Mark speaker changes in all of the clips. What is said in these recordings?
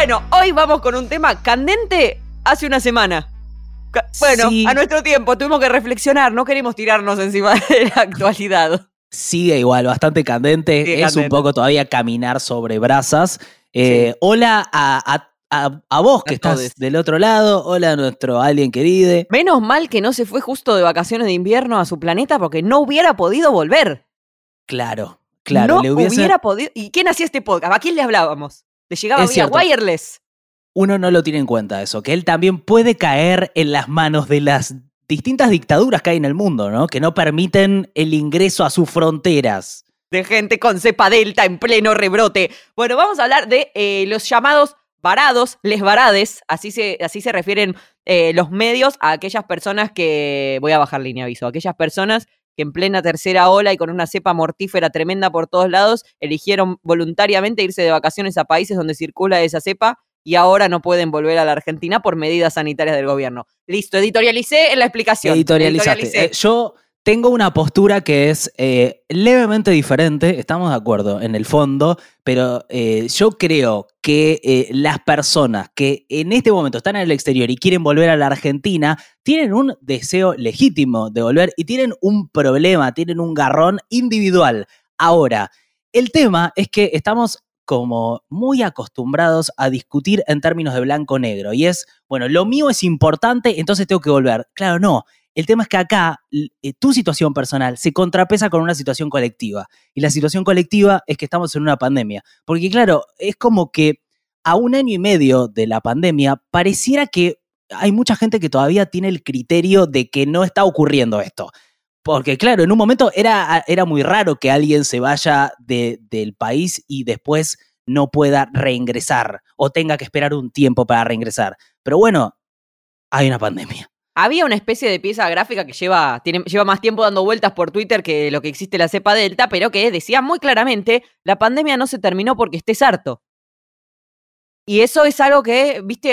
Speaker 1: Bueno, hoy vamos con un tema candente hace una semana. Bueno,
Speaker 2: Sí.
Speaker 1: a nuestro tiempo tuvimos que reflexionar, no queremos tirarnos encima de la actualidad.
Speaker 2: Sigue igual, bastante candente. Es un poco todavía caminar sobre brasas. Eh, Hola a, a- a- a vos que
Speaker 1: A
Speaker 2: estás del otro lado. Hola a nuestro alguien querido.
Speaker 1: Menos mal que no se fue justo de vacaciones de invierno a su planeta porque no hubiera podido volver.
Speaker 2: Claro, claro.
Speaker 1: no
Speaker 2: le hubiese-
Speaker 1: hubiera podido. ¿Y quién hacía este podcast? ¿A quién le hablábamos? Le llegaba
Speaker 2: Es
Speaker 1: vía
Speaker 2: cierto.
Speaker 1: wireless.
Speaker 2: Uno no lo tiene en cuenta eso, que él también puede caer en las manos de las distintas dictaduras que hay en el mundo, ¿no? Que no permiten el ingreso a sus fronteras.
Speaker 1: de gente con cepa delta en pleno rebrote. Bueno, vamos a hablar de eh, los llamados varados, les varades, así se, así se refieren eh, los medios a aquellas personas que, voy a bajar línea aviso, aquellas personas que en plena tercera ola y con una cepa mortífera tremenda por todos lados, eligieron voluntariamente irse de vacaciones a países donde circula esa cepa y ahora no pueden volver a la Argentina por medidas sanitarias del gobierno. Listo, editorialicé en la explicación.
Speaker 2: Editorializaste.
Speaker 1: Editorialicé.
Speaker 2: Eh, yo tengo una postura que es eh, levemente diferente, estamos de acuerdo en el fondo, pero eh, yo creo que eh, las personas que en este momento están en el exterior y quieren volver a la Argentina tienen un deseo legítimo de volver y tienen un problema, tienen un garrón individual. Ahora, el tema es que estamos como muy acostumbrados a discutir en términos de blanco-negro. Y es, bueno, lo mío es importante, entonces tengo que volver. Claro, no. El tema es que acá eh, tu situación personal se contrapesa con una situación colectiva. Y la situación colectiva es que estamos en una pandemia. Porque claro, es como que a un año y medio de la pandemia pareciera que hay mucha gente que todavía tiene el criterio de que no está ocurriendo esto. Porque claro, en un momento era, era muy raro que alguien se vaya de- del país y después no pueda reingresar o tenga que esperar un tiempo para reingresar. Pero bueno, hay una pandemia.
Speaker 1: Había una especie de pieza gráfica que lleva, tiene, lleva más tiempo dando vueltas por Twitter que lo que existe la cepa delta, pero que decía muy claramente, la pandemia no se terminó porque estés harto. Y eso es algo que, viste,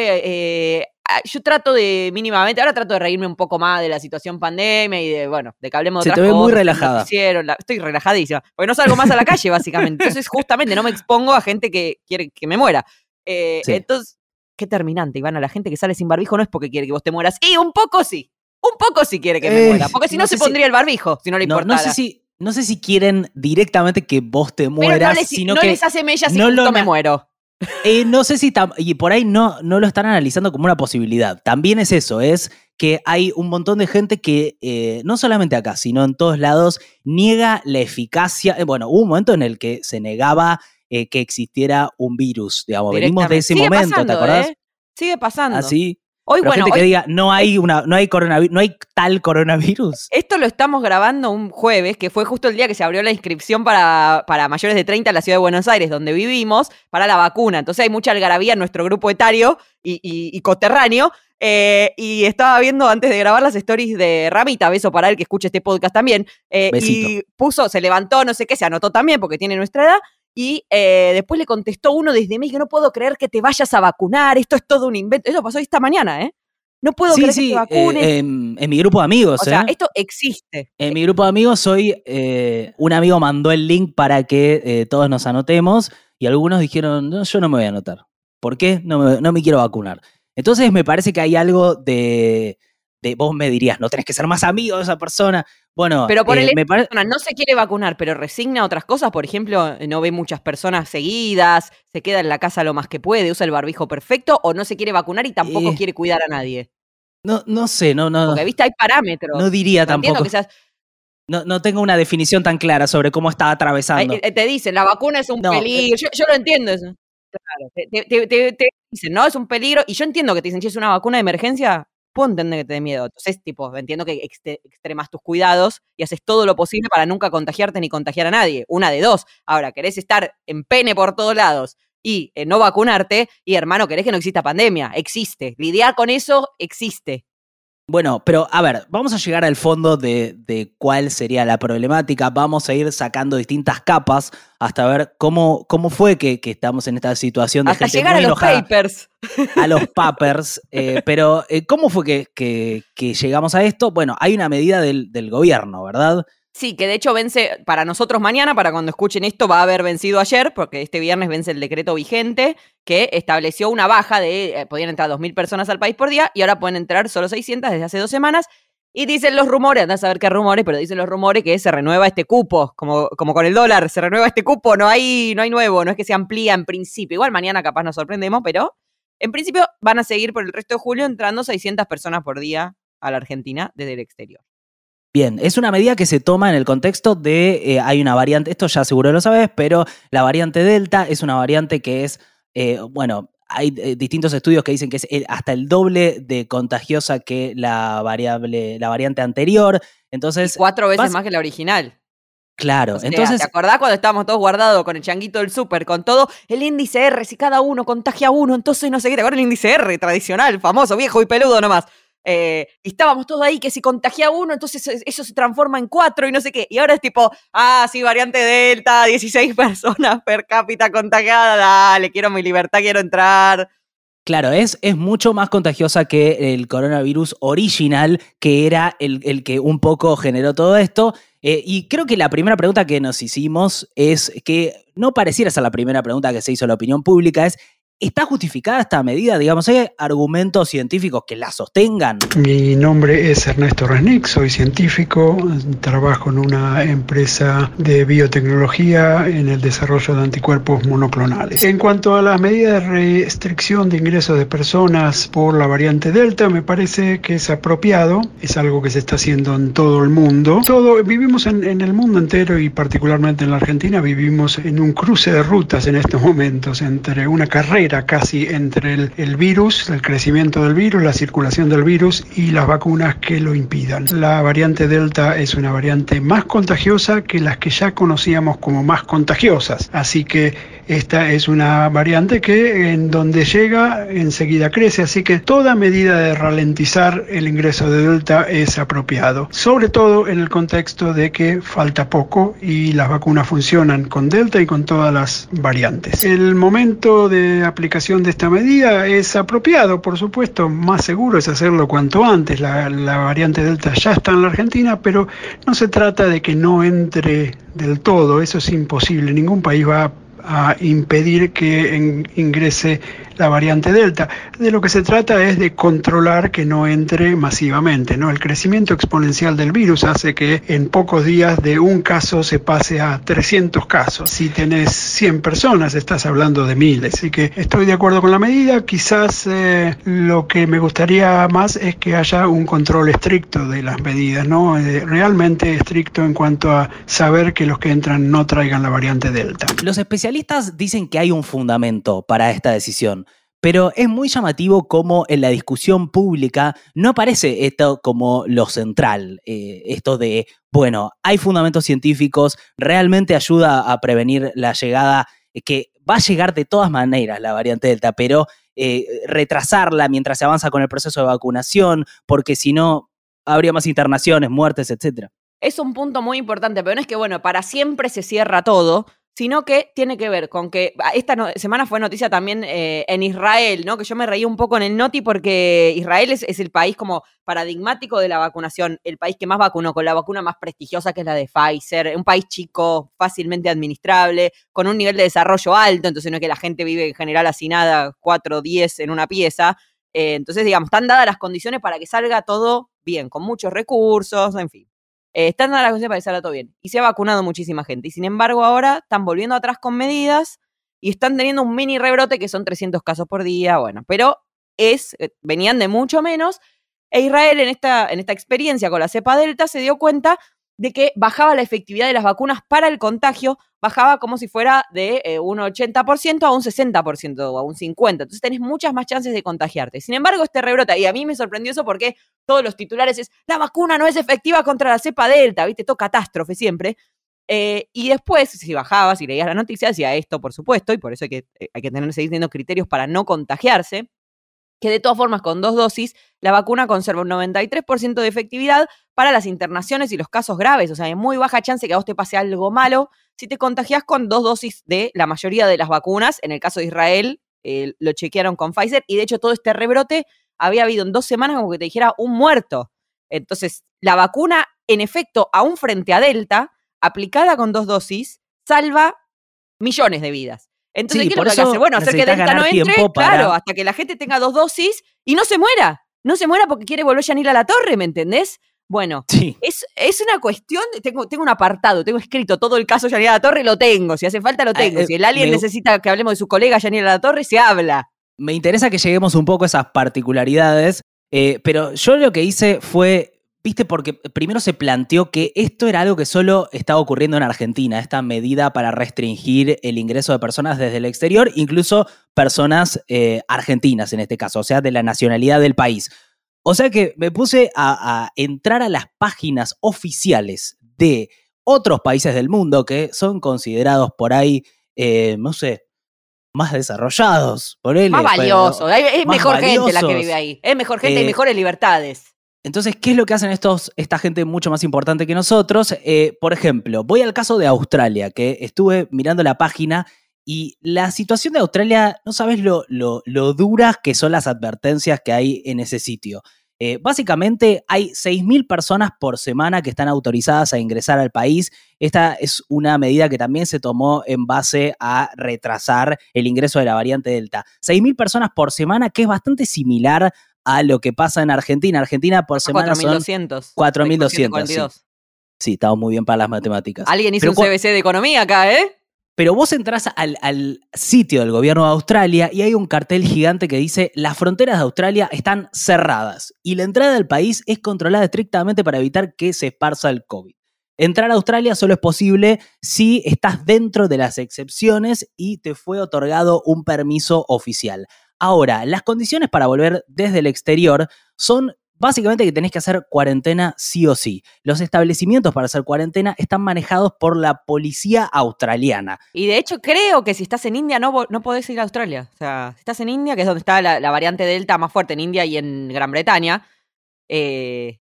Speaker 1: eh, yo trato de mínimamente, ahora trato de reírme un poco más de la situación pandemia y de, bueno, de que hablemos de
Speaker 2: Se
Speaker 1: otras
Speaker 2: te ve muy
Speaker 1: cosas, del
Speaker 2: relajada.
Speaker 1: la- estoy relajadísima, porque no salgo más a la calle, básicamente. Entonces, justamente, no me expongo a gente que quiere que me muera. Eh,
Speaker 2: Sí.
Speaker 1: Entonces, qué terminante, Ivana. La gente que sale sin barbijo no es porque quiere que vos te mueras. Y un poco sí. Un poco sí quiere que me
Speaker 2: Eh,
Speaker 1: muera. Porque si no,
Speaker 2: no
Speaker 1: se
Speaker 2: si-
Speaker 1: pondría el barbijo, si no le
Speaker 2: No,
Speaker 1: importara.
Speaker 2: no sé si, no sé si quieren directamente que vos te
Speaker 1: Pero
Speaker 2: mueras,
Speaker 1: no les,
Speaker 2: sino
Speaker 1: no
Speaker 2: que
Speaker 1: les hace mella si
Speaker 2: no lo
Speaker 1: me muero.
Speaker 2: Eh, no sé si tam- y por ahí no, no lo están analizando como una posibilidad. También es eso, es que hay un montón de gente que eh, no solamente acá, sino en todos lados, niega la eficacia. eh, bueno, hubo un momento en el que se negaba eh, que existiera un virus, digamos. Venimos de ese
Speaker 1: Sigue
Speaker 2: momento, ¿te acordás?
Speaker 1: ¿eh? Sigue pasando.
Speaker 2: Así.
Speaker 1: Hoy,
Speaker 2: Pero
Speaker 1: bueno,
Speaker 2: gente que diga, no hay una, no hay coronavirus, no hay tal coronavirus.
Speaker 1: Esto lo estamos grabando un jueves, que fue justo el día que se abrió la inscripción para, para mayores de 30 en la ciudad de Buenos Aires, donde vivimos, para la vacuna. Entonces hay mucha algarabía en nuestro grupo etario y, y- y coterráneo. Eh, y estaba viendo antes de grabar las stories de Ramita, beso para él que escuche este podcast también. eh, y puso, se levantó, no sé qué, se anotó también porque tiene nuestra edad. Y eh, después le contestó uno desde México, no puedo creer que te vayas a vacunar, esto es todo un invento. Eso pasó esta mañana, ¿eh? No puedo
Speaker 2: Sí,
Speaker 1: creer
Speaker 2: sí,
Speaker 1: que te
Speaker 2: eh,
Speaker 1: vacunes.
Speaker 2: en, en mi grupo de amigos,
Speaker 1: o sea,
Speaker 2: ¿eh?
Speaker 1: esto existe.
Speaker 2: En mi grupo de amigos hoy eh, un amigo mandó el link para que todos nos anotemos y algunos dijeron, no, yo no me voy a anotar. ¿Por qué? No me, no me quiero vacunar. Entonces me parece que hay algo de, de vos me dirías, no tenés que ser más amigo de esa persona. Bueno,
Speaker 1: Pero por
Speaker 2: eh,
Speaker 1: el
Speaker 2: me parece...
Speaker 1: persona no se quiere vacunar, pero resigna otras cosas, por ejemplo, no ve muchas personas seguidas, se queda en la casa lo más que puede, usa el barbijo perfecto, o no se quiere vacunar y tampoco
Speaker 2: Eh,
Speaker 1: quiere cuidar a nadie.
Speaker 2: No, no sé, no, no,
Speaker 1: Porque, viste, hay parámetros.
Speaker 2: no diría
Speaker 1: No
Speaker 2: tampoco.
Speaker 1: que seas-
Speaker 2: No, no tengo una definición tan clara sobre cómo está atravesando.
Speaker 1: eh, te dicen, la vacuna es un
Speaker 2: No, eh,
Speaker 1: peligro. Yo, yo lo entiendo eso. Claro, te, te- te- te- te dicen, no, es un peligro. Y yo entiendo que te dicen, si es una vacuna de emergencia, puedo entender que te dé miedo. Entonces, tipo, entiendo que extremas tus cuidados y haces todo lo posible para nunca contagiarte ni contagiar a nadie. Una de dos. Ahora, querés estar en pene por todos lados y eh, no vacunarte, y hermano, querés que no exista pandemia. Existe. Lidiar con eso existe.
Speaker 2: Bueno, pero a ver, vamos a llegar al fondo de, de cuál sería la problemática. Vamos a ir sacando distintas capas hasta ver cómo, cómo fue que, que estamos en esta situación de
Speaker 1: Hasta
Speaker 2: gente
Speaker 1: llegar a
Speaker 2: muy
Speaker 1: los
Speaker 2: enojada,
Speaker 1: papers.
Speaker 2: a los papers. eh, pero, eh, ¿cómo fue que, que- que llegamos a esto? Bueno, hay una medida del, del gobierno, ¿verdad?
Speaker 1: Sí, que de hecho vence para nosotros mañana, para cuando escuchen esto, va a haber vencido ayer, porque este viernes vence el decreto vigente que estableció una baja de, eh, podían entrar 2.000 personas al país por día y ahora pueden entrar solo 600 desde hace dos semanas. Y dicen los rumores, anda a saber qué rumores, pero dicen los rumores que se renueva este cupo, como, como con el dólar, se renueva este cupo, no hay, no hay nuevo, no es que se amplía en principio. Igual mañana capaz nos sorprendemos, pero en principio van a seguir por el resto de julio entrando 600 personas por día a la Argentina desde el exterior.
Speaker 2: Bien, es una medida que se toma en el contexto de, eh, hay una variante, esto ya seguro lo sabes, pero la variante Delta es una variante que es, eh, bueno, hay eh, distintos estudios que dicen que es hasta el doble de contagiosa que la variable, la variante anterior. Entonces.
Speaker 1: cuatro veces más que la original.
Speaker 2: Claro, entonces.
Speaker 1: ¿Te acordás cuando estábamos todos guardados con el changuito del súper, con todo el índice R, si cada uno contagia a uno, entonces no sé qué, ¿te acuerdas el índice R tradicional, famoso, viejo y peludo nomás? Eh, y estábamos todos ahí que si contagia uno, entonces eso se transforma en cuatro y no sé qué. Y ahora es tipo, ah, sí, variante Delta, 16 personas per cápita contagiada, dale, quiero mi libertad, quiero entrar.
Speaker 2: Claro, es, es mucho más contagiosa que el coronavirus original, que era el, el que un poco generó todo esto. Eh, y creo que la primera pregunta que nos hicimos es que no pareciera ser la primera pregunta que se hizo a la opinión pública, es ¿Está justificada esta medida? Digamos, ¿hay argumentos científicos que la sostengan?
Speaker 3: Mi nombre es Ernesto Resnick, soy científico, trabajo en una empresa de biotecnología en el desarrollo de anticuerpos monoclonales. En cuanto a las medidas de restricción de ingresos de personas por la variante Delta, me parece que es apropiado, es algo que se está haciendo en todo el mundo. Todo, vivimos en, en el mundo entero y particularmente en la Argentina, vivimos en un cruce de rutas en estos momentos entre una carrera casi entre el, virus, el crecimiento del virus, la circulación del virus y las vacunas que lo impidan. La variante Delta es una variante más contagiosa que las que ya conocíamos como más contagiosas, así que esta es una variante que en donde llega enseguida crece, así que toda medida de ralentizar el ingreso de Delta es apropiado, sobre todo en el contexto de que falta poco y las vacunas funcionan con Delta y con todas las variantes. El momento de aplicación de esta medida es apropiado, por supuesto, más seguro es hacerlo cuanto antes. La, variante Delta ya está en la Argentina, pero no se trata de que no entre del todo, eso es imposible, ningún país va a impedir que ingrese la variante Delta. De lo que se trata es de controlar que no entre masivamente. ¿no? El crecimiento exponencial del virus hace que en pocos días de un caso se pase a 300 casos. Si tenés 100 personas, estás hablando de miles. Así que estoy de acuerdo con la medida. Quizás eh, lo que me gustaría más es que haya un control estricto de las medidas, ¿no? Eh, realmente estricto en cuanto a saber que los que entran no traigan la variante Delta.
Speaker 2: Los especialistas dicen que hay un fundamento para esta decisión. Pero es muy llamativo cómo en la discusión pública no aparece esto como lo central, eh, esto de, bueno, hay fundamentos científicos, realmente ayuda a prevenir la llegada, eh, que va a llegar de todas maneras la variante Delta, pero eh, retrasarla mientras se avanza con el proceso de vacunación, porque si no, habría más internaciones, muertes, etc.
Speaker 1: Es un punto muy importante, pero no es que, bueno, para siempre se cierra todo, sino que tiene que ver con que ah, esta semana fue noticia también eh, en Israel, ¿no? Que yo me reí un poco en el noti porque Israel es, el país como paradigmático de la vacunación, el país que más vacunó, con la vacuna más prestigiosa que es la de Pfizer, un país chico, fácilmente administrable, con un nivel de desarrollo alto, entonces no es que la gente vive en general nada, 4 o 10 en una pieza. Eh, entonces, digamos, están dadas las condiciones para que salga todo bien, con muchos recursos, en fin. Eh, están dando las condiciones para que salga todo bien. Y se ha vacunado muchísima gente. Y sin embargo, ahora están volviendo atrás con medidas y están teniendo un mini rebrote que son 300 casos por día. Bueno, pero es, eh, venían de mucho menos. E Israel en esta, en esta experiencia con la cepa delta se dio cuenta de que bajaba la efectividad de las vacunas para el contagio, bajaba como si fuera de eh, un 80% a un 60% o a un 50%. Entonces tenés muchas más chances de contagiarte. Sin embargo, este rebrota, y a mí me sorprendió eso porque todos los titulares es, la vacuna no es efectiva contra la cepa delta, ¿viste? Todo catástrofe siempre. Eh, y después, si bajabas y leías la noticia, decía esto, por supuesto, y por eso hay que, eh, hay que tener, seguir teniendo criterios para no contagiarse que de todas formas con dos dosis la vacuna conserva un 93% de efectividad para las internaciones y los casos graves. O sea, hay muy baja chance que a vos te pase algo malo si te contagias con dos dosis de la mayoría de las vacunas. En el caso de Israel, eh, lo chequearon con Pfizer y de hecho todo este rebrote había habido en dos semanas como que te dijera un muerto. Entonces, la vacuna en efecto, aún frente a Delta, aplicada con dos dosis, salva millones de vidas. Entonces,
Speaker 2: Sí,
Speaker 1: ¿qué es
Speaker 2: por
Speaker 1: lo que hay que
Speaker 2: eso
Speaker 1: hacer? Bueno, hacer que Delta no entre,
Speaker 2: para-
Speaker 1: claro, hasta que la gente tenga dos dosis y no se muera. No se muera porque quiere volver Yanil a la torre, ¿me entendés? Bueno,
Speaker 2: Sí.
Speaker 1: es, es una cuestión, tengo, tengo un apartado, tengo escrito todo el caso Yanil a la Torre, lo tengo, si hace falta lo tengo.
Speaker 2: eh,
Speaker 1: si el alien
Speaker 2: me-
Speaker 1: necesita que hablemos de su colega Yanil a la Torre, se habla.
Speaker 2: Me interesa que lleguemos un poco a esas particularidades, eh, pero yo lo que hice fue, viste, porque primero se planteó que esto era algo que solo estaba ocurriendo en Argentina, esta medida para restringir el ingreso de personas desde el exterior, incluso personas eh, argentinas en este caso, o sea, de la nacionalidad del país. O sea que me puse a, a entrar a las páginas oficiales de otros países del mundo que son considerados por ahí, eh, no sé, más desarrollados, por él.
Speaker 1: Más valioso, es
Speaker 2: más
Speaker 1: mejor gente la que vive ahí. Es mejor gente y
Speaker 2: Eh,
Speaker 1: mejores libertades.
Speaker 2: Entonces, ¿qué es lo que hacen estos, esta gente mucho más importante que nosotros? Eh, por ejemplo, voy al caso de Australia, que estuve mirando la página y la situación de Australia, no sabes lo, lo, duras que son las advertencias que hay en ese sitio. Eh, básicamente hay 6.000 personas por semana que están autorizadas a ingresar al país. Esta es una medida que también se tomó en base a retrasar el ingreso de la variante Delta. 6.000 personas por semana, que es bastante similar a lo que pasa en Argentina. Argentina por semana son...
Speaker 1: 4.200.
Speaker 2: 4.200, sí.
Speaker 1: 442.
Speaker 2: Sí, estamos muy bien para las matemáticas.
Speaker 1: Alguien hizo
Speaker 2: Pero
Speaker 1: un CBC de economía acá, ¿eh?
Speaker 2: Pero vos entrás al, al sitio del gobierno de Australia y hay un cartel gigante que dice las fronteras de Australia están cerradas y la entrada del país es controlada estrictamente para evitar que se esparza el COVID. Entrar a Australia solo es posible si estás dentro de las excepciones y te fue otorgado un permiso oficial. Ahora, las condiciones para volver desde el exterior son básicamente que tenés que hacer cuarentena sí o sí. Los establecimientos para hacer cuarentena están manejados por la policía australiana.
Speaker 1: Y de hecho, creo que si estás en India no, no podés ir a Australia. O sea, si estás en India, que es donde está la, la variante Delta más fuerte en India y en Gran Bretaña, eh,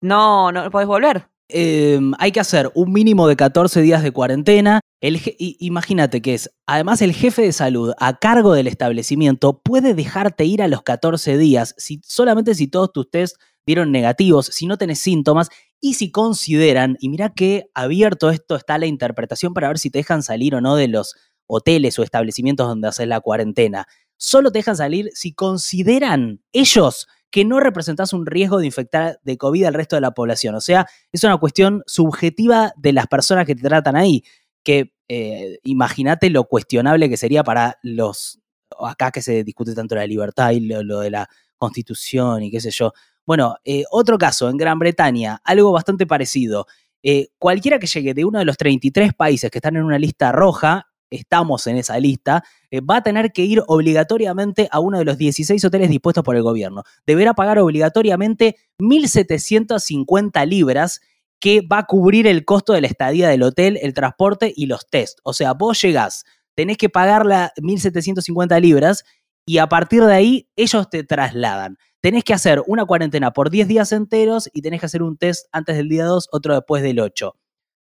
Speaker 1: no, no podés volver.
Speaker 2: eh, hay que hacer un mínimo de 14 días de cuarentena. El imagínate que es, además el jefe de salud a cargo del establecimiento puede dejarte ir a los 14 días si, solamente si todos tus test dieron negativos, si no tenés síntomas y si consideran, y mira que abierto esto está la interpretación para ver si te dejan salir o no de los hoteles o establecimientos donde haces la cuarentena. Solo te dejan salir si consideran ellos que no representás un riesgo de infectar de COVID al resto de la población. O sea, es una cuestión subjetiva de las personas que te tratan ahí, que eh, imagínate lo cuestionable que sería para los, acá que se discute tanto la libertad y lo, de la constitución y qué sé yo. Bueno, eh, otro caso, en Gran Bretaña, algo bastante parecido. Eh, cualquiera que llegue de uno de los 33 países que están en una lista roja, estamos en esa lista, va a tener que ir obligatoriamente a uno de los 16 hoteles dispuestos por el gobierno. Deberá pagar obligatoriamente 1.750 libras que va a cubrir el costo de la estadía del hotel, el transporte y los test. O sea, vos llegás, tenés que pagar las 1.750 libras y a partir de ahí ellos te trasladan. Tenés que hacer una cuarentena por 10 días enteros y tenés que hacer un test antes del día 2, otro después del 8.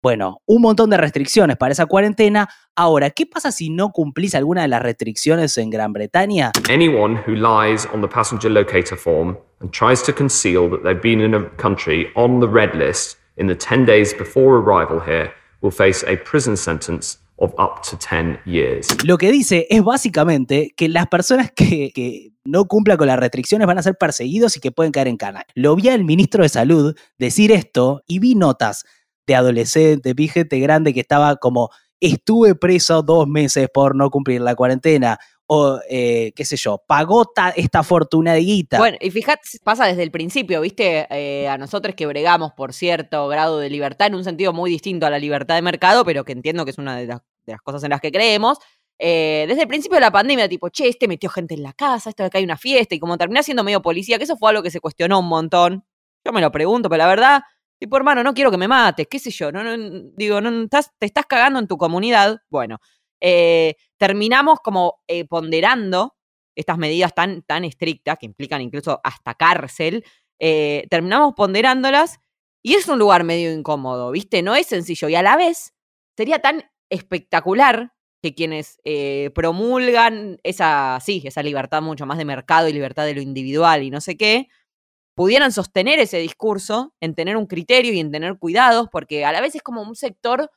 Speaker 2: Bueno, un montón de restricciones para esa cuarentena. Ahora, ¿qué pasa si no cumplís alguna de las restricciones en Gran Bretaña?
Speaker 4: Anyone who lies on the passenger locator form and tries to conceal that they've been in a country on the red list in the 10 days before arrival here will face a prison sentence of up to 10 years.
Speaker 2: Lo que dice es básicamente que las personas que, no cumplan con las restricciones van a ser perseguidos y que pueden caer en cana. Lo vi al ministro de Salud decir esto y vi notas de adolescentes, vi gente grande que estaba como, estuve preso dos meses por no cumplir la cuarentena, o eh, qué sé yo, pagó ta- esta fortuna de guita.
Speaker 1: Bueno, y fíjate, pasa desde el principio, ¿viste? Eh, a nosotros que bregamos por cierto grado de libertad, en un sentido muy distinto a la libertad de mercado, pero que entiendo que es una de las, cosas en las que creemos. eh, desde el principio de la pandemia, tipo, che, este metió gente en la casa, esto de acá hay una fiesta, y como terminá siendo medio policía, que eso fue algo que se cuestionó un montón. Yo me lo pregunto, pero la verdad, tipo, hermano, no quiero que me mates, qué sé yo, no, no, digo, no, estás, te estás cagando en tu comunidad. Bueno, eh, terminamos como eh, ponderando estas medidas tan, tan estrictas, que implican incluso hasta cárcel, eh, terminamos ponderándolas y es un lugar medio incómodo, ¿viste? No es sencillo y a la vez sería tan espectacular que quienes promulgan esa, sí, esa libertad mucho más de mercado y libertad de lo individual y no sé qué, pudieran sostener ese discurso, en tener un criterio y en tener cuidados, porque a la vez es como un sector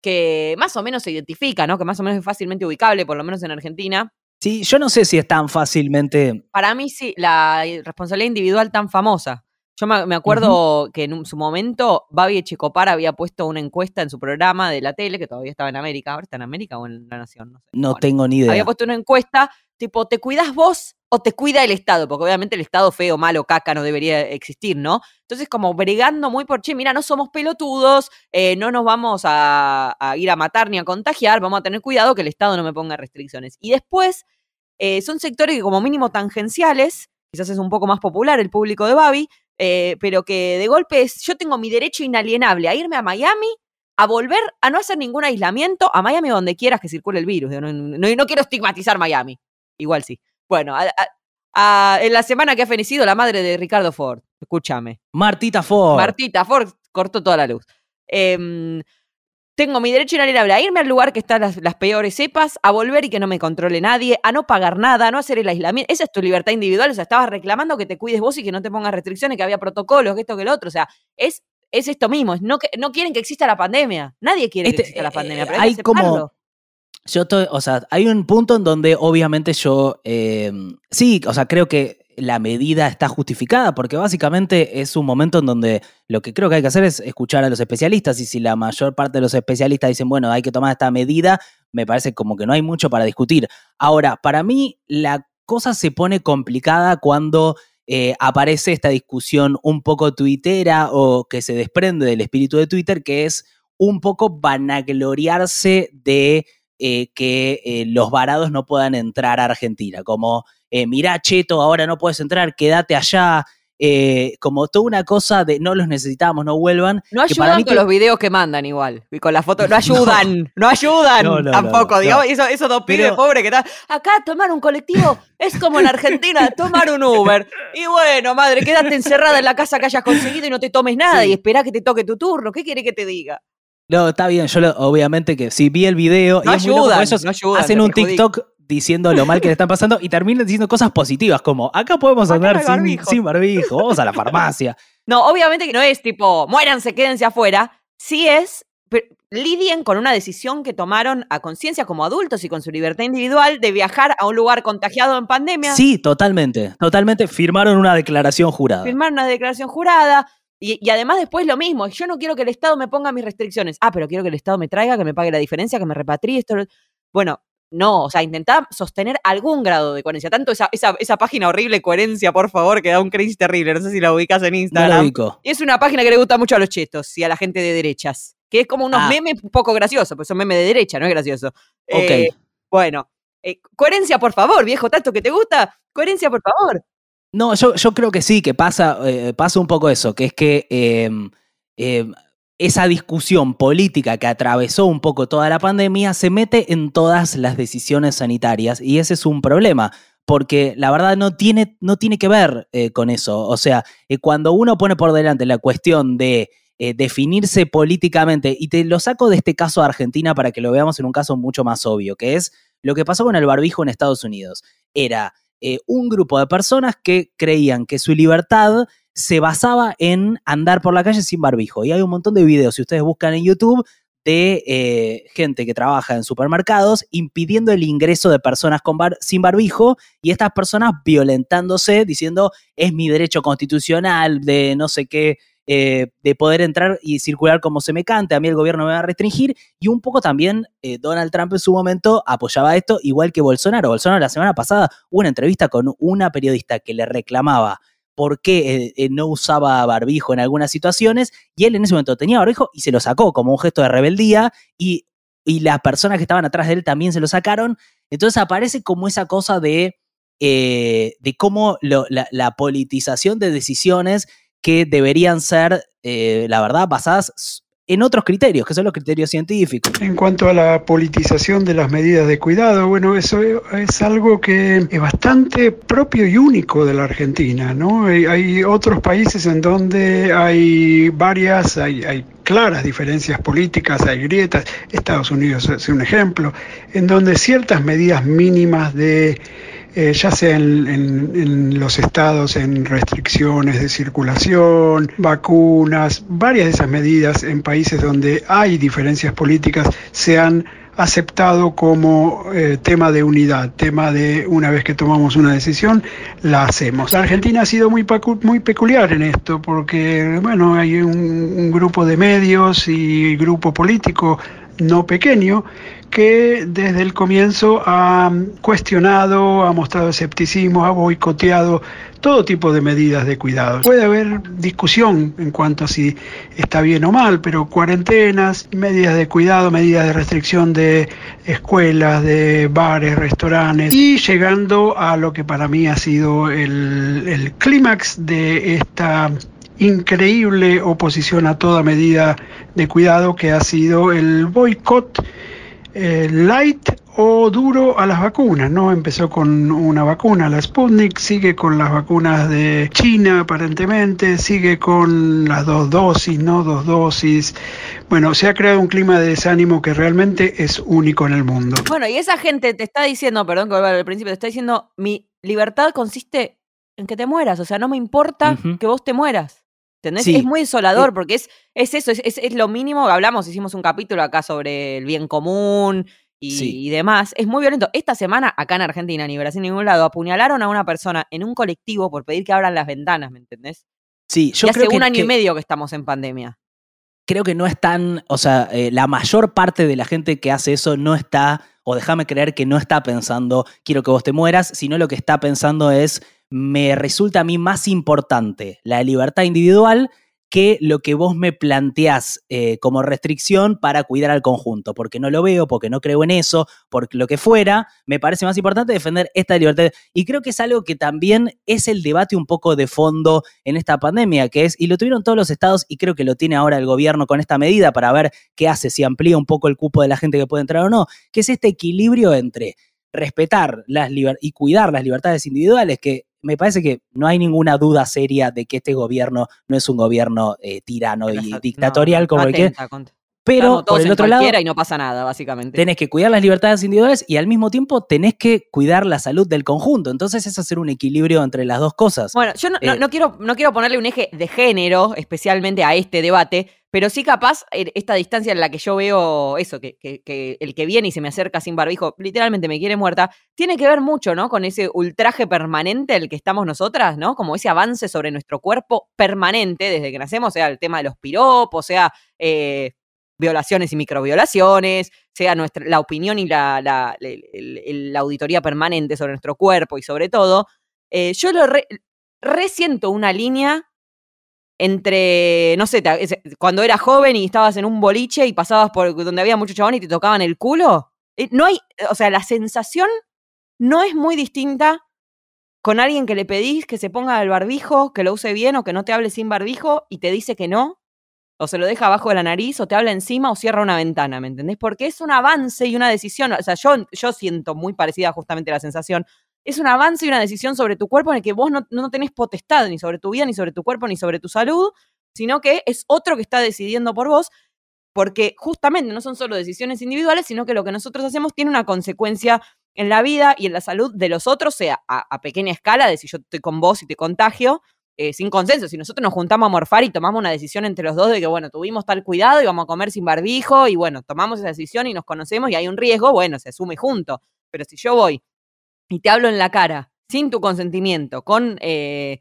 Speaker 1: que más o menos se identifica, ¿no? Que más o menos es fácilmente ubicable, por lo menos en Argentina.
Speaker 2: Sí, yo no sé si es tan fácilmente.
Speaker 1: Para mí sí, la responsabilidad individual tan famosa. Yo me acuerdo que en su momento Babi Echecopar había puesto una encuesta en su programa de la tele, que todavía estaba en América. ¿Ahora está en América o en La Nación? No, sé.
Speaker 2: no tengo ni idea.
Speaker 1: Había puesto una encuesta tipo, ¿te cuidas vos o te cuida el Estado? Porque obviamente el Estado feo, malo, caca no debería existir, ¿no? Entonces, como bregando muy por, che, mira, no somos pelotudos, eh, no nos vamos a, ir a matar ni a contagiar, vamos a tener cuidado que el Estado no me ponga restricciones. Y después, eh, son sectores que como mínimo tangenciales, quizás es un poco más popular el público de Babi, eh, pero que de golpe es, yo tengo mi derecho inalienable a irme a Miami, a volver a no hacer ningún aislamiento, a Miami donde quieras que circule el virus. No, no, quiero estigmatizar Miami. Igual sí. Bueno, en la semana que ha fenecido la madre de Ricardo Ford, escúchame.
Speaker 2: Martita Ford.
Speaker 1: Martita Ford cortó toda la luz. Eh, tengo mi derecho inalienable a irme al lugar que están las, peores cepas, a volver y que no me controle nadie, a no pagar nada, a no hacer el aislamiento. Esa es tu libertad individual. O sea, estabas reclamando que te cuides vos y que no te pongas restricciones, que había protocolos, que esto, que lo otro. O sea, es, es esto mismo. no, no quieren que exista la pandemia. Nadie quiere que este, exista la pandemia. Eh, pero hay, como.
Speaker 2: Yo estoy, o sea, hay un punto en donde obviamente yo. Eh, sí, o sea, creo que la medida está justificada, porque básicamente es un momento en donde lo que creo que hay que hacer es escuchar a los especialistas y si la mayor parte de los especialistas dicen, bueno, hay que tomar esta medida, me parece como que no hay mucho para discutir. Ahora, para mí la cosa se pone complicada cuando eh, aparece esta discusión un poco tuitera o que se desprende del espíritu de Twitter, que es un poco vanagloriarse de eh, que eh, los varados no puedan entrar a Argentina, como eh, mirá, cheto, ahora no puedes entrar, quédate allá. Eh, como toda una cosa de no los necesitamos, no vuelvan.
Speaker 1: No ayudan con los videos que mandan igual. Y con las fotos, no ayudan, no, ayudan tampoco. digamos, eso, esos dos pibes pobres que están. Acá tomar un colectivo es como en Argentina, tomar un Uber. Y bueno, madre, quédate encerrada en la casa que hayas conseguido y no te tomes nada y espera que te toque tu turno. ¿Qué quiere que te diga?
Speaker 2: No, está bien, yo obviamente que si vi el video
Speaker 1: no y ayudan, no ayudan,
Speaker 2: hacen un TikTok diciendo lo mal que le están pasando y terminan diciendo cosas positivas como acá podemos andar sin barbijo. vamos a la farmacia.
Speaker 1: No, obviamente que no es tipo, muéranse, quédense afuera. Sí es, lidien con una decisión que tomaron a conciencia como adultos y con su libertad individual de viajar a un lugar contagiado en pandemia.
Speaker 2: Sí, totalmente, totalmente. Firmaron una declaración jurada.
Speaker 1: Firmaron una declaración jurada. Y, y, además después lo mismo, yo no quiero que el Estado me ponga mis restricciones. Ah, pero quiero que el Estado me traiga, que me pague la diferencia, que me repatrie esto. Bueno, no, o sea, intentar sostener algún grado de coherencia. Tanto esa, esa, página horrible, coherencia, por favor, que da un crisis terrible. No sé si la ubicas en Instagram. y es una página que le gusta mucho a los chetos y a la gente de derechas. Que es como unos ah. memes un poco graciosos, pues son memes de derecha, no es gracioso. Ok. Eh, bueno, eh, coherencia, por favor, viejo, tanto que te gusta. Coherencia, por favor.
Speaker 2: No, yo, creo que sí, que pasa, eh, pasa un poco eso, que es que em, em, esa discusión política que atravesó un poco toda la pandemia se mete en todas las decisiones sanitarias y ese es un problema. Porque la verdad no tiene, no tiene que ver eh, con eso. O sea, eh, cuando uno pone por delante la cuestión de definirse políticamente, y te lo saco de este caso de Argentina para que lo veamos en un caso mucho más obvio, que es lo que pasó con el barbijo en Estados Unidos. Era un grupo de personas que creían que su libertad se basaba en andar por la calle sin barbijo. Y hay un montón de videos, si ustedes buscan en YouTube, de eh, gente que trabaja en supermercados impidiendo el ingreso de personas con sin barbijo y estas personas violentándose, diciendo es mi derecho constitucional de no sé qué, eh, de poder entrar y circular como se me cante, a mí el gobierno me va a restringir y un poco también eh, Donald Trump en su momento apoyaba esto, igual que Bolsonaro. Bolsonaro la semana pasada hubo una entrevista con una periodista que le reclamaba por qué eh, no usaba barbijo en algunas situaciones, y él en ese momento tenía barbijo y se lo sacó como un gesto de rebeldía, y, las personas que estaban atrás de él también se lo sacaron. Entonces aparece como esa cosa de, de cómo la, politización de decisiones que deberían ser, la verdad, basadas en otros criterios, que son los criterios científicos.
Speaker 3: En cuanto a la politización de las medidas de cuidado, bueno, eso es algo que es bastante propio y único de la Argentina, ¿no? Hay, otros países en donde hay varias, hay, hay claras diferencias políticas, hay grietas, Estados Unidos es un ejemplo, en donde ciertas medidas mínimas de eh, ya sea en, en, los estados, en restricciones de circulación, vacunas, varias de esas medidas en países donde hay diferencias políticas se han aceptado como eh, tema de unidad, tema de una vez que tomamos una decisión, la hacemos. La Argentina ha sido muy, muy peculiar en esto, porque bueno, hay un grupo de medios y grupo político no pequeño que desde el comienzo ha cuestionado, ha mostrado escepticismo, ha boicoteado todo tipo de medidas de cuidado. Puede haber discusión en cuanto a si está bien o mal, pero cuarentenas, medidas de cuidado, medidas de restricción de escuelas, de bares, restaurantes, y llegando a lo que para mí ha sido el, el clímax de esta increíble oposición a toda medida de cuidado que ha sido el boicot eh, light o duro a las vacunas, ¿no? Empezó con una vacuna, la Sputnik, sigue con las vacunas de China aparentemente, sigue con las dos dosis, ¿no? Dos dosis. Bueno, se ha creado un clima de desánimo que realmente es único en el mundo.
Speaker 1: Bueno, y esa gente te está diciendo, perdón que vuelva al principio, te está diciendo, mi libertad consiste en que te mueras, o sea, no me importa que vos te mueras. Es muy desolador porque es, es eso, es, es, lo mínimo que hablamos, hicimos un capítulo acá sobre el bien común y, demás. Es muy violento. Esta semana, acá en Argentina, ni Brasil, ni ningún lado, apuñalaron a una persona en un colectivo por pedir que abran las ventanas, ¿me entendés?
Speaker 2: Sí,
Speaker 1: yo y creo hace un año y medio que estamos en pandemia.
Speaker 2: Creo que no están, o sea, eh, la mayor parte de la gente que hace eso no está, o déjame creer que no está pensando, quiero que vos te mueras, sino lo que está pensando es, me resulta a mí más importante la libertad individual que lo que vos me planteás eh, como restricción para cuidar al conjunto, porque no lo veo, porque no creo en eso, porque lo que fuera, me parece más importante defender esta libertad. Y creo que es algo que también es el debate un poco de fondo en esta pandemia, que es, y lo tuvieron todos los estados y creo que lo tiene ahora el gobierno con esta medida para ver qué hace, si amplía un poco el cupo de la gente que puede entrar o no, que es este equilibrio entre respetar las y cuidar las libertades individuales, que me parece que no hay ninguna duda seria de que este gobierno no es un gobierno eh, tirano y dictatorial como el que. Pero por el otro lado,
Speaker 1: y no pasa nada, básicamente.
Speaker 2: Tenés que cuidar las libertades individuales y al mismo tiempo tenés que cuidar la salud del conjunto. Entonces es hacer un equilibrio entre las dos cosas.
Speaker 1: Bueno, yo no, no, eh, quiero, no quiero ponerle un eje de género especialmente a este debate, pero sí capaz eh, esta distancia en la que yo veo eso, que, el que viene y se me acerca sin barbijo, literalmente me quiere muerta, tiene que ver mucho, ¿no? Con ese ultraje permanente al que estamos nosotras, ¿no? Como ese avance sobre nuestro cuerpo permanente desde que nacemos, sea el tema de los piropos, sea eh, violaciones y microviolaciones, sea nuestra, la opinión y la, la, auditoría permanente sobre nuestro cuerpo y sobre todo, eh, yo lo resiento una línea entre, no sé, cuando eras joven y estabas en un boliche y pasabas por donde había muchos chabones y te tocaban el culo. Eh, no hay, o sea, la sensación no es muy distinta con alguien que le pedís que se ponga el barbijo, que lo use bien o que no te hable sin barbijo y te dice que no, o se lo deja abajo de la nariz o te habla encima o cierra una ventana, ¿me entendés? Porque es un avance y una decisión, o sea, yo, yo siento muy parecida justamente la sensación es un avance y una decisión sobre tu cuerpo en el que vos no, no tenés potestad ni sobre tu vida, ni sobre tu cuerpo, ni sobre tu salud, sino que es otro que está decidiendo por vos, porque justamente no son solo decisiones individuales, sino que lo que nosotros hacemos tiene una consecuencia en la vida y en la salud de los otros, sea a, pequeña escala, de si yo estoy con vos y te contagio, eh, sin consenso. Si nosotros nos juntamos a morfar y tomamos una decisión entre los dos de que, bueno, tuvimos tal cuidado y vamos a comer sin barbijo y, bueno, tomamos esa decisión y nos conocemos y hay un riesgo, bueno, se asume junto. Pero si yo voy y te hablo en la cara sin tu consentimiento, con, eh,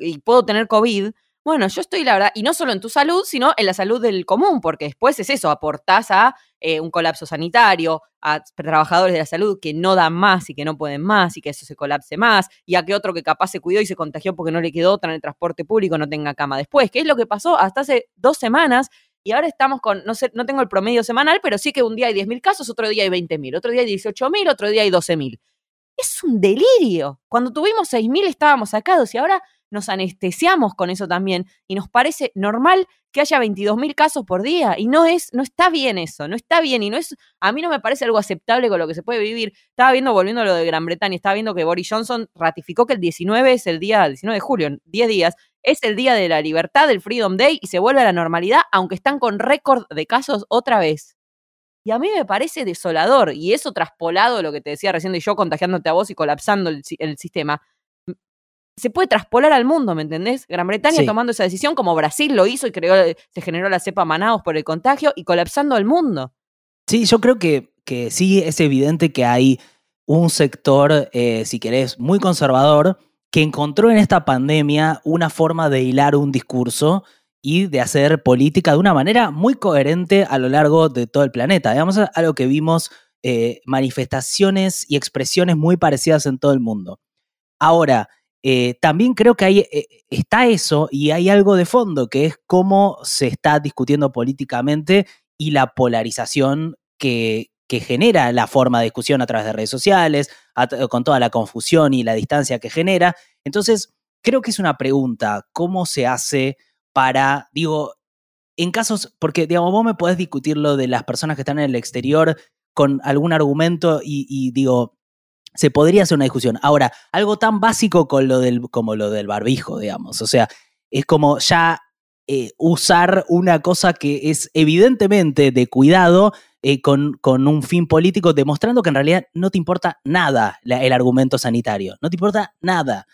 Speaker 1: y puedo tener COVID, bueno, yo estoy, la verdad, y no solo en tu salud, sino en la salud del común, porque después es eso, aportás a eh, un colapso sanitario, a trabajadores de la salud que no dan más y que no pueden más y que eso se colapse más, y a que otro que capaz se cuidó y se contagió porque no le quedó otra en el transporte público no tenga cama después, que es lo que pasó hasta hace dos semanas y ahora estamos con, no sé, no tengo el promedio semanal, pero sí que un día hay 10.000 casos, otro día hay 20.000, otro día hay 18.000, otro día hay 12.000 es un delirio. Cuando tuvimos 6.000 estábamos sacados y ahora nos anestesiamos con eso también y nos parece normal que haya 22.000 casos por día y no es no está bien eso, no está bien y no es a mí no me parece algo aceptable con lo que se puede vivir. Estaba viendo volviendo a lo de Gran Bretaña, estaba viendo que Boris Johnson ratificó que el 19 es el día 19 de julio, en 10 días es el día de la libertad, del Freedom Day y se vuelve a la normalidad aunque están con récord de casos otra vez. Y a mí me parece desolador, y eso traspolado, lo que te decía recién de yo contagiándote a vos y colapsando el, el sistema, se puede traspolar al mundo, ¿me entendés? Gran Bretaña tomando esa decisión, como Brasil lo hizo y creó, se generó la cepa Manaus por el contagio y colapsando al mundo.
Speaker 2: Sí, yo creo que, que sí es evidente que hay un sector, eh, si querés, muy conservador, que encontró en esta pandemia una forma de hilar un discurso y de hacer política de una manera muy coherente a lo largo de todo el planeta. Digamos, algo que vimos eh, manifestaciones y expresiones muy parecidas en todo el mundo. Ahora, eh, también creo que hay, eh, está eso y hay algo de fondo, que es cómo se está discutiendo políticamente y la polarización que, que genera la forma de discusión a través de redes sociales, con toda la confusión y la distancia que genera. Entonces, creo que es una pregunta, ¿cómo se hace para, digo, en casos, porque, digamos, vos me podés discutir lo de las personas que están en el exterior con algún argumento y digo, se podría hacer una discusión. Ahora, algo tan básico con lo del, como lo del barbijo, digamos. O sea, es como ya eh, usar una cosa que es evidentemente de cuidado eh, con, con, un fin político, demostrando que en realidad no te importa nada el argumento sanitario. No te importa nada.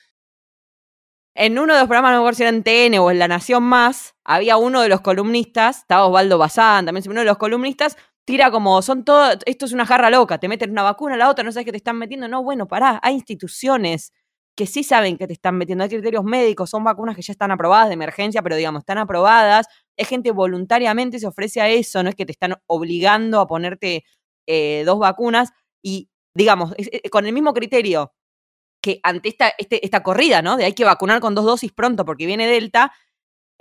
Speaker 1: En uno de los programas, no me si era en TN o en La Nación Más, había uno de los columnistas, estaba Osvaldo Bazán, también uno de los columnistas, tira como, son todo, esto es una jarra loca, te meten una vacuna, la otra, no sabes qué te están metiendo. No, bueno, pará, hay instituciones que sí saben que te están metiendo, hay criterios médicos, son vacunas que ya están aprobadas de emergencia, pero digamos, están aprobadas, es gente voluntariamente se ofrece a eso, no es que te están obligando a ponerte eh, dos vacunas y, digamos, con el mismo criterio que ante esta, este, esta corrida, ¿no? De hay que vacunar con dos dosis pronto porque viene Delta,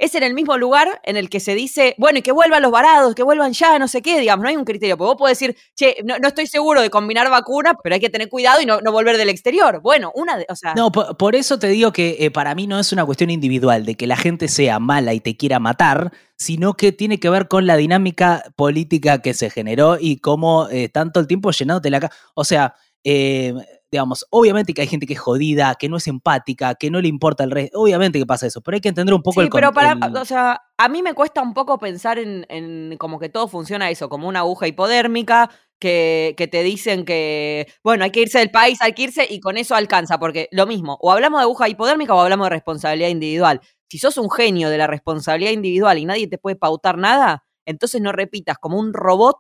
Speaker 1: es en el mismo lugar en el que se dice, bueno, y que vuelvan los varados, que vuelvan ya, no sé qué, digamos, no hay un criterio. Porque vos podés decir, che, no, estoy seguro de combinar vacunas, pero hay que tener cuidado y no, volver del exterior. Bueno, una de, o sea.
Speaker 2: No, por, eso te digo que eh, para mí no es una cuestión individual de que la gente sea mala y te quiera matar, sino que tiene que ver con la dinámica política que se generó y cómo eh, tanto el tiempo llenándote la cara. O sea, eh, digamos, obviamente que hay gente que es jodida, que no es empática, que no le importa el resto, obviamente que pasa eso, pero hay que entender un poco
Speaker 1: sí,
Speaker 2: el
Speaker 1: pero para, o sea, a mí me cuesta un poco pensar en, como que todo funciona eso, como una aguja hipodérmica, que, que, te dicen que, bueno, hay que irse del país, hay que irse y con eso alcanza, porque lo mismo, o hablamos de aguja hipodérmica o hablamos de responsabilidad individual. Si sos un genio de la responsabilidad individual y nadie te puede pautar nada, entonces no repitas como un robot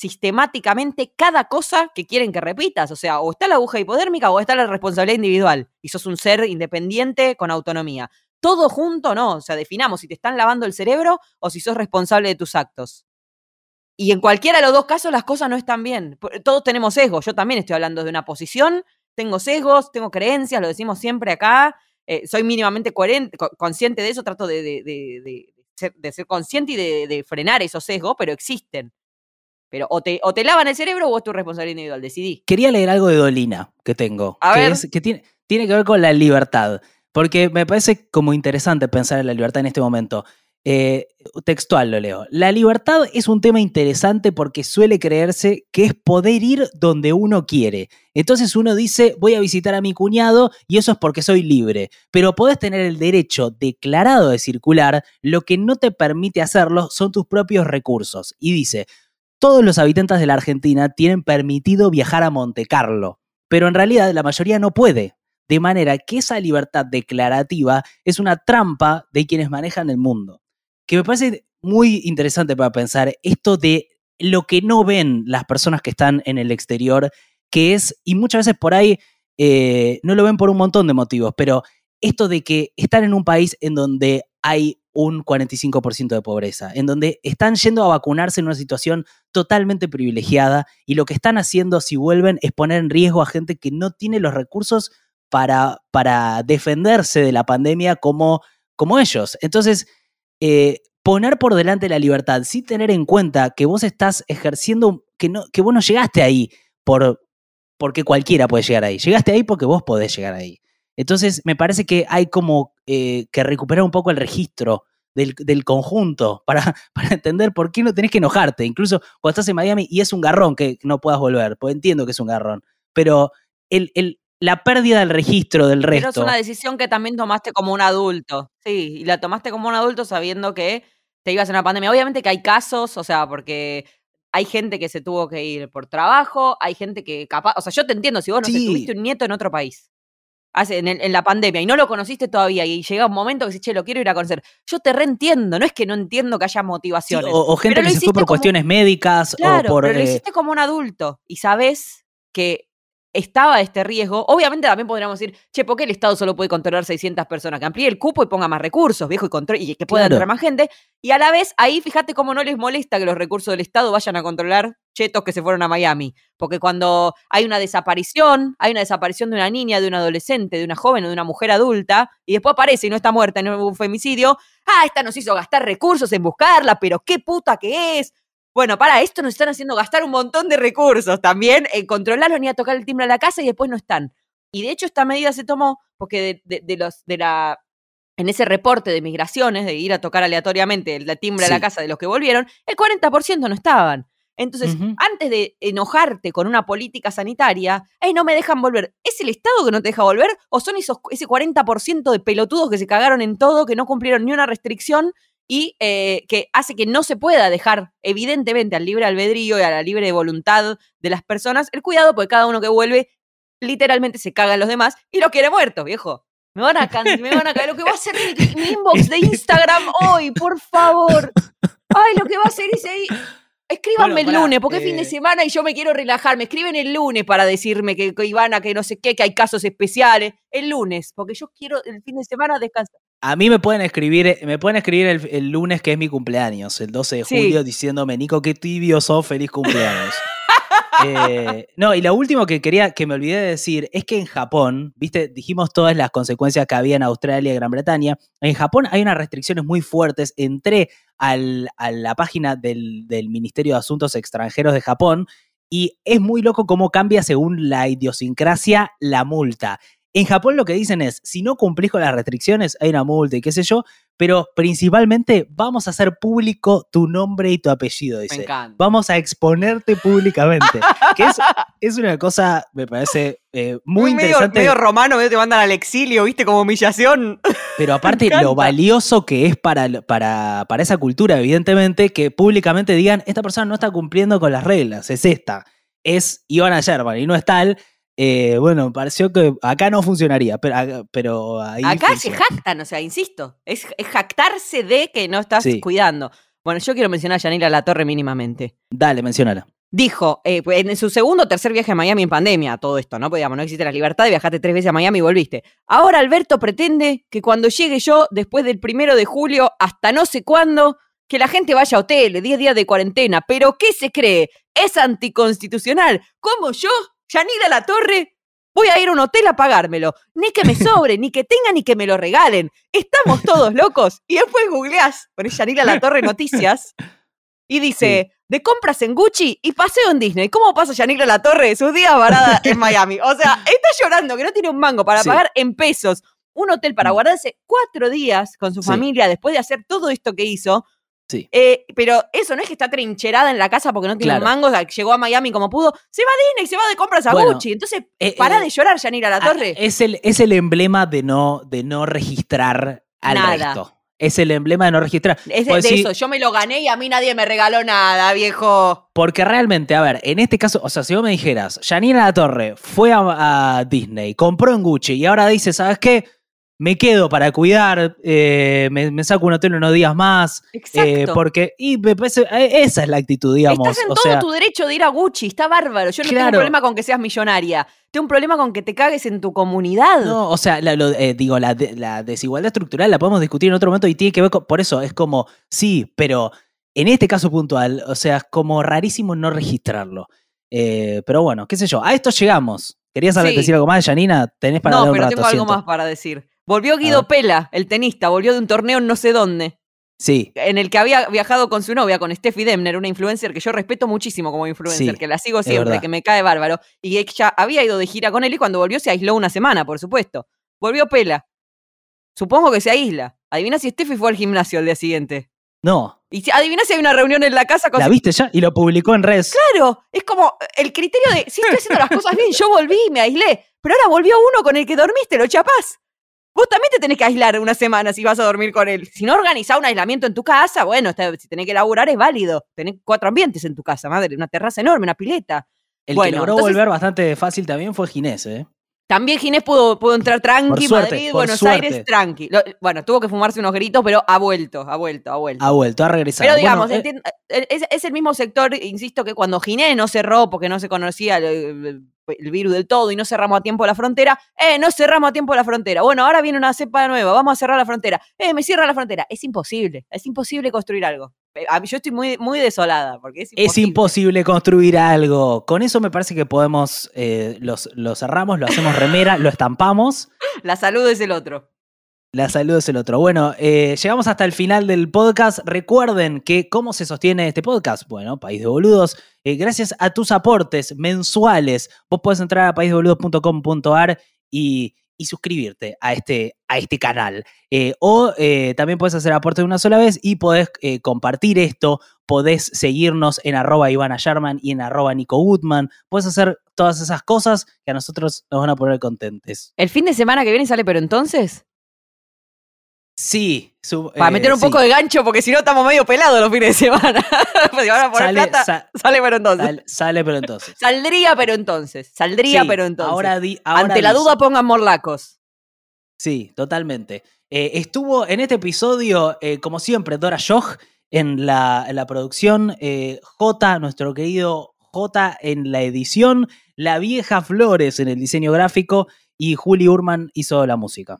Speaker 1: sistemáticamente cada cosa que quieren que repitas. O sea, o está la aguja hipodérmica o está la responsabilidad individual. Y sos un ser independiente con autonomía. Todo junto, no. O sea, definamos si te están lavando el cerebro o si sos responsable de tus actos. Y en cualquiera de los dos casos las cosas no están bien. Todos tenemos sesgos. Yo también estoy hablando de una posición. Tengo sesgos, tengo creencias, lo decimos siempre acá. Eh, soy mínimamente coherente, consciente de eso. Trato de, ser consciente y de frenar esos sesgos, pero existen. Pero o te, o te lavan el cerebro o es tu responsabilidad individual, decidí.
Speaker 2: Quería leer algo de Dolina que tengo, que, que tiene, tiene que ver con la libertad, porque me parece como interesante pensar en la libertad en este momento. Eh, textual lo leo. La libertad es un tema interesante porque suele creerse que es poder ir donde uno quiere. Entonces uno dice, voy a visitar a mi cuñado y eso es porque soy libre. Pero podés tener el derecho declarado de circular, lo que no te permite hacerlo son tus propios recursos. Y dice, todos los habitantes de la Argentina tienen permitido viajar a Monte Carlo, pero en realidad la mayoría no puede. De manera que esa libertad declarativa es una trampa de quienes manejan el mundo. Que me parece muy interesante para pensar esto de lo que no ven las personas que están en el exterior, que es, y muchas veces por ahí eh, no lo ven por un montón de motivos, pero esto de que están en un país en donde hay un 45% de pobreza, en donde están yendo a vacunarse en una situación totalmente privilegiada y lo que están haciendo si vuelven es poner en riesgo a gente que no tiene los recursos para, para defenderse de la pandemia como, como ellos. Entonces, eh, poner por delante la libertad sin tener en cuenta que vos estás ejerciendo, que, no, que vos no llegaste ahí por, porque cualquiera puede llegar ahí, llegaste ahí porque vos podés llegar ahí. Entonces, me parece que hay como eh, que recuperar un poco el registro del, conjunto para, para, entender por qué no tenés que enojarte. Incluso cuando estás en Miami y es un garrón que no puedas volver, pues entiendo que es un garrón, pero el, el, la pérdida del registro del resto.
Speaker 1: Pero es una decisión que también tomaste como un adulto, sí, y la tomaste como un adulto sabiendo que te ibas a una pandemia. Obviamente que hay casos, o sea, porque hay gente que se tuvo que ir por trabajo, hay gente que capaz, o sea, yo te entiendo, si vos no sé,
Speaker 2: Sí.
Speaker 1: tuviste un nieto en otro país, hace, en, el- en la pandemia, y no lo conociste todavía, y llega un momento que dices, che, lo quiero ir a conocer, yo te reentiendo, no es que no entiendo que haya
Speaker 2: Sí,
Speaker 1: motivaciones.
Speaker 2: o, o gente
Speaker 1: Pero
Speaker 2: que se fue por
Speaker 1: como-
Speaker 2: cuestiones médicas
Speaker 1: Claro,
Speaker 2: o por.
Speaker 1: pero lo
Speaker 2: eh,
Speaker 1: como un adulto y sabes que estaba este riesgo. Obviamente también podríamos decir, che, ¿por qué el Estado solo puede controlar 600 personas? Que amplíe el cupo y ponga más recursos, viejo, y, control, y que pueda
Speaker 2: Claro.
Speaker 1: entrar más gente. Y a la vez, ahí fíjate cómo no les molesta que los recursos del Estado vayan a controlar chetos que se fueron a Miami. Porque cuando hay una desaparición, hay una desaparición de una niña, de un adolescente, de una joven o de una mujer adulta, y después aparece y no está muerta en un femicidio, ah, esta nos hizo gastar recursos en buscarla, pero qué puta que es. Bueno, para esto nos están haciendo gastar un montón de recursos también en controlarlo ni a tocar el timbre a la casa y después no están. Y de hecho esta medida se tomó porque de, de- de los de la en ese reporte de migraciones, de ir a tocar aleatoriamente el timbre a la casa de los que volvieron, el 40% no estaban. Entonces, antes de enojarte con una política sanitaria, ¡ay, no me dejan volver! ¿Es el Estado que no te deja volver? ¿O son esos, ese 40% de pelotudos que se cagaron en todo, que no cumplieron ni una restricción y eh, que hace que no se pueda dejar, evidentemente, al libre albedrío y a la libre voluntad de las personas el cuidado, porque cada uno que vuelve literalmente se caga en los demás y lo quiere muerto, viejo. Me van a, me van a caer. Lo que va a hacer mi, mi inbox de Instagram hoy, por favor. Ay, lo que va a hacer es ahí. Escríbanme
Speaker 2: Bueno,
Speaker 1: el lunes, porque es fin de
Speaker 2: eh,
Speaker 1: semana y yo me quiero relajar. Me escriben el lunes para decirme que, que Ivana, que no sé qué, que hay casos especiales. El lunes, porque yo quiero el fin de semana descansar.
Speaker 2: A mí me pueden escribir, me pueden escribir el, el lunes que es mi cumpleaños, el 12 de
Speaker 1: Sí.
Speaker 2: julio, diciéndome, Nico, qué tibio sos, feliz cumpleaños. Eh, no, y lo último que quería, que me olvidé de decir, es que en Japón, viste, dijimos todas las consecuencias que había en Australia y Gran Bretaña. En Japón hay unas restricciones muy fuertes. Entré al- a la página del, del Ministerio de Asuntos Extranjeros de Japón y es muy loco cómo cambia según la idiosincrasia la multa. En Japón lo que dicen es, si no cumplís con las restricciones, hay una multa y qué sé yo, pero principalmente vamos a hacer público tu nombre y tu apellido,
Speaker 1: Me
Speaker 2: dice.
Speaker 1: encanta.
Speaker 2: Vamos a exponerte públicamente. que es, es una cosa, me parece eh, muy
Speaker 1: medio,
Speaker 2: interesante,
Speaker 1: medio romano, medio te mandan al exilio, ¿viste? Como humillación.
Speaker 2: pero aparte lo valioso que es para, para, para esa cultura, evidentemente, que públicamente digan, esta persona no está cumpliendo con las reglas, es esta. Es Ivana Sherman y no es tal. Eh, bueno, pareció que acá no funcionaría, pero, ah, pero ahí
Speaker 1: Acá se jactan, o sea, insisto, es, es jactarse de que no estás
Speaker 2: Sí.
Speaker 1: cuidando. Bueno, yo quiero mencionar a Yanira La Torre mínimamente.
Speaker 2: Dale, menciónala.
Speaker 1: Dijo, eh, pues, en su segundo o tercer viaje a Miami en pandemia, todo esto, ¿no? Digamos, no existe la libertad de viajaste tres veces a Miami y volviste. Ahora Alberto pretende que cuando llegue yo, después del primero de julio, hasta no sé cuándo, que la gente vaya a hoteles, 10 días de cuarentena. ¿Pero qué se cree? ¿Es anticonstitucional? ¿Cómo yo, Yanira La Torre, voy a ir a un hotel a pagármelo? Ni que me sobre, ni que tenga, ni que me lo regalen. Estamos todos locos. Y después googleás, pones Yanira La Torre Noticias y dice, de compras en Gucci y paseo en Disney. ¿Cómo pasa Yanira La Torre sus días varada en Miami? O sea, está llorando que no tiene un mango para
Speaker 2: Sí.
Speaker 1: pagar en pesos un hotel para
Speaker 2: Mm.
Speaker 1: guardarse cuatro días con su
Speaker 2: Sí.
Speaker 1: familia después de hacer todo esto que hizo.
Speaker 2: Sí.
Speaker 1: Eh, pero eso no es que está trincherada en la casa porque no tiene
Speaker 2: Claro.
Speaker 1: mango, o sea, llegó a Miami como pudo, se va a Disney, se va de compras a
Speaker 2: Bueno,
Speaker 1: Gucci. Entonces,
Speaker 2: eh,
Speaker 1: para
Speaker 2: eh,
Speaker 1: de llorar, Yanira La
Speaker 2: Ah,
Speaker 1: Torre.
Speaker 2: Es el, es el emblema de no, de no registrar al
Speaker 1: Nada.
Speaker 2: resto. Es el emblema de no registrar.
Speaker 1: es de,
Speaker 2: Pues
Speaker 1: de eso, yo me lo gané y a mí nadie me regaló nada, viejo.
Speaker 2: Porque realmente, a ver, en este caso, o sea, si vos me dijeras, Janina La Torre fue a, a Disney, compró en Gucci y ahora dice, ¿sabes qué? Me quedo para cuidar, eh, me, me saco un hotel unos días más,
Speaker 1: Exacto.
Speaker 2: eh, porque, y me parece, eh, esa es la actitud, digamos.
Speaker 1: Estás en
Speaker 2: o
Speaker 1: todo
Speaker 2: sea,
Speaker 1: tu derecho de ir a Gucci, está bárbaro. Yo no tengo un problema con que seas millonaria. Tengo un problema con que te cagues en tu comunidad.
Speaker 2: No, o sea, la, lo- eh, digo, la, de- la desigualdad estructural la podemos discutir en otro momento y tiene que ver con, por eso, es como, sí, pero en este caso puntual, o sea, es como rarísimo no registrarlo. Pero bueno, qué sé yo, a esto llegamos. ¿Querías saber-
Speaker 1: Sí.
Speaker 2: decir algo más, Janina? Tenés para
Speaker 1: no,
Speaker 2: hablar un
Speaker 1: pero
Speaker 2: rato,
Speaker 1: tengo algo
Speaker 2: siento.
Speaker 1: más para decir. Volvió Guido. Pela, el tenista, volvió de un torneo en no sé dónde,
Speaker 2: Sí,
Speaker 1: en el que había viajado con su novia, con Steffi Demner, una influencer que yo respeto muchísimo como influencer,
Speaker 2: Sí,
Speaker 1: que la sigo siempre, que me cae bárbaro. Y ella había ido de gira con él y cuando volvió se aisló una semana, por supuesto. Volvió Pela. Supongo que se aísla. Adivina si Steffi fue al gimnasio al día siguiente.
Speaker 2: no.
Speaker 1: Y si- adivina si hay una reunión en la casa con
Speaker 2: ¿La
Speaker 1: su
Speaker 2: viste ya? Y lo publicó en redes.
Speaker 1: Claro, es como el criterio de si estoy haciendo las cosas bien, yo volví y me aislé, pero ahora volvió uno con el que dormiste, lo chapás. Vos también te tenés que aislar una semana si vas a dormir con él. Si no organizás un aislamiento en tu casa, bueno, está- si tenés que laburar es válido. Tenés cuatro ambientes en tu casa, madre, una terraza enorme, una pileta.
Speaker 2: El
Speaker 1: Bueno,
Speaker 2: que logró
Speaker 1: entonces-
Speaker 2: volver bastante fácil también fue Ginés, ¿eh?
Speaker 1: También Ginés pudo, pudo entrar tranqui,
Speaker 2: suerte,
Speaker 1: Madrid, Buenos
Speaker 2: suerte.
Speaker 1: Aires, tranqui. Lo- bueno, tuvo que fumarse unos gritos, pero ha vuelto, ha vuelto, ha vuelto.
Speaker 2: Ha vuelto, ha regresado.
Speaker 1: Pero digamos,
Speaker 2: Bueno, eh,
Speaker 1: entiendo- eh, es, es el mismo sector, insisto, que cuando Ginés no cerró porque no se conocía el, virus del todo y no cerramos a tiempo la frontera, eh, no cerramos a tiempo la frontera. Bueno, ahora viene una cepa nueva, vamos a cerrar la frontera. Eh, me cierra la frontera. Es imposible, es imposible construir algo. Eh, a mí- Yo estoy muy, muy desolada porque es imposible.
Speaker 2: es imposible construir algo. Con eso me parece que podemos, eh, los, lo cerramos, lo hacemos remera, lo estampamos.
Speaker 1: La salud es el otro.
Speaker 2: La salud es el otro. Bueno, eh, llegamos hasta el final del podcast. Recuerden que cómo se sostiene este podcast. Bueno, País de Boludos, eh, gracias a tus aportes mensuales. Vos podés entrar a paisdeboludos.com.ar y, y suscribirte a este, a este canal. Eh, o también puedes hacer aporte de una sola vez y podés compartir esto. Podés seguirnos en arroba Ivana Sherman y en arroba Nico Goodman. Puedes hacer todas esas cosas que a nosotros nos van a poner contentes.
Speaker 1: ¿El fin de semana que viene sale, pero entonces?
Speaker 2: Sí.
Speaker 1: Para
Speaker 2: eh,
Speaker 1: meter un
Speaker 2: sí.
Speaker 1: poco de gancho, porque si no estamos medio pelados los fines de semana. si van a poner
Speaker 2: Sale-
Speaker 1: plata,
Speaker 2: sa-
Speaker 1: sale, pero entonces.
Speaker 2: Sal- sale, pero entonces.
Speaker 1: Saldría, pero entonces. Saldría,
Speaker 2: Sí,
Speaker 1: pero entonces.
Speaker 2: Ahora di- ahora
Speaker 1: Ante la duda pongan morlacos.
Speaker 2: Sí, totalmente. Eh, estuvo en este episodio, eh, como siempre, Dora Joch en la, en la producción, J, nuestro querido J en la edición, la vieja Flores en el diseño gráfico y Juli Urman hizo la música.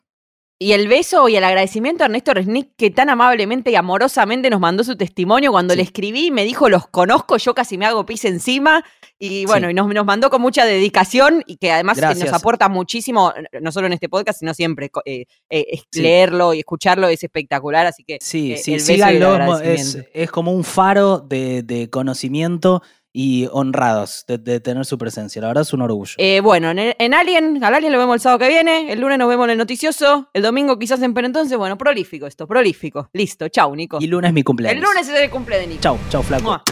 Speaker 1: Y el beso y el agradecimiento a Ernesto Resnick, que tan amablemente y amorosamente nos mandó su testimonio. Cuando
Speaker 2: Sí.
Speaker 1: le escribí, me dijo, los conozco, yo casi me hago pis encima. Y bueno,
Speaker 2: Sí.
Speaker 1: y nos, nos mandó con mucha dedicación y que además nos aporta muchísimo, no solo en este podcast, sino siempre. eh, eh,
Speaker 2: Sí.
Speaker 1: leerlo y escucharlo es espectacular, así que
Speaker 2: Sí,
Speaker 1: eh,
Speaker 2: sí,
Speaker 1: el beso y el
Speaker 2: es,
Speaker 1: agradecimiento.
Speaker 2: es como un faro de, de conocimiento y honrados de, de tener su presencia. La verdad es un orgullo.
Speaker 1: Eh, bueno, en, el- en Alien, al Alien lo vemos el sábado que viene, el lunes nos vemos en el noticioso, el domingo quizás en Pero entonces, bueno, prolífico esto, prolífico. Listo, chau, Nico.
Speaker 2: y lunes es mi cumpleaños.
Speaker 1: el lunes es el cumple de Nico.
Speaker 2: Chau, chau, flaco.
Speaker 1: Mua.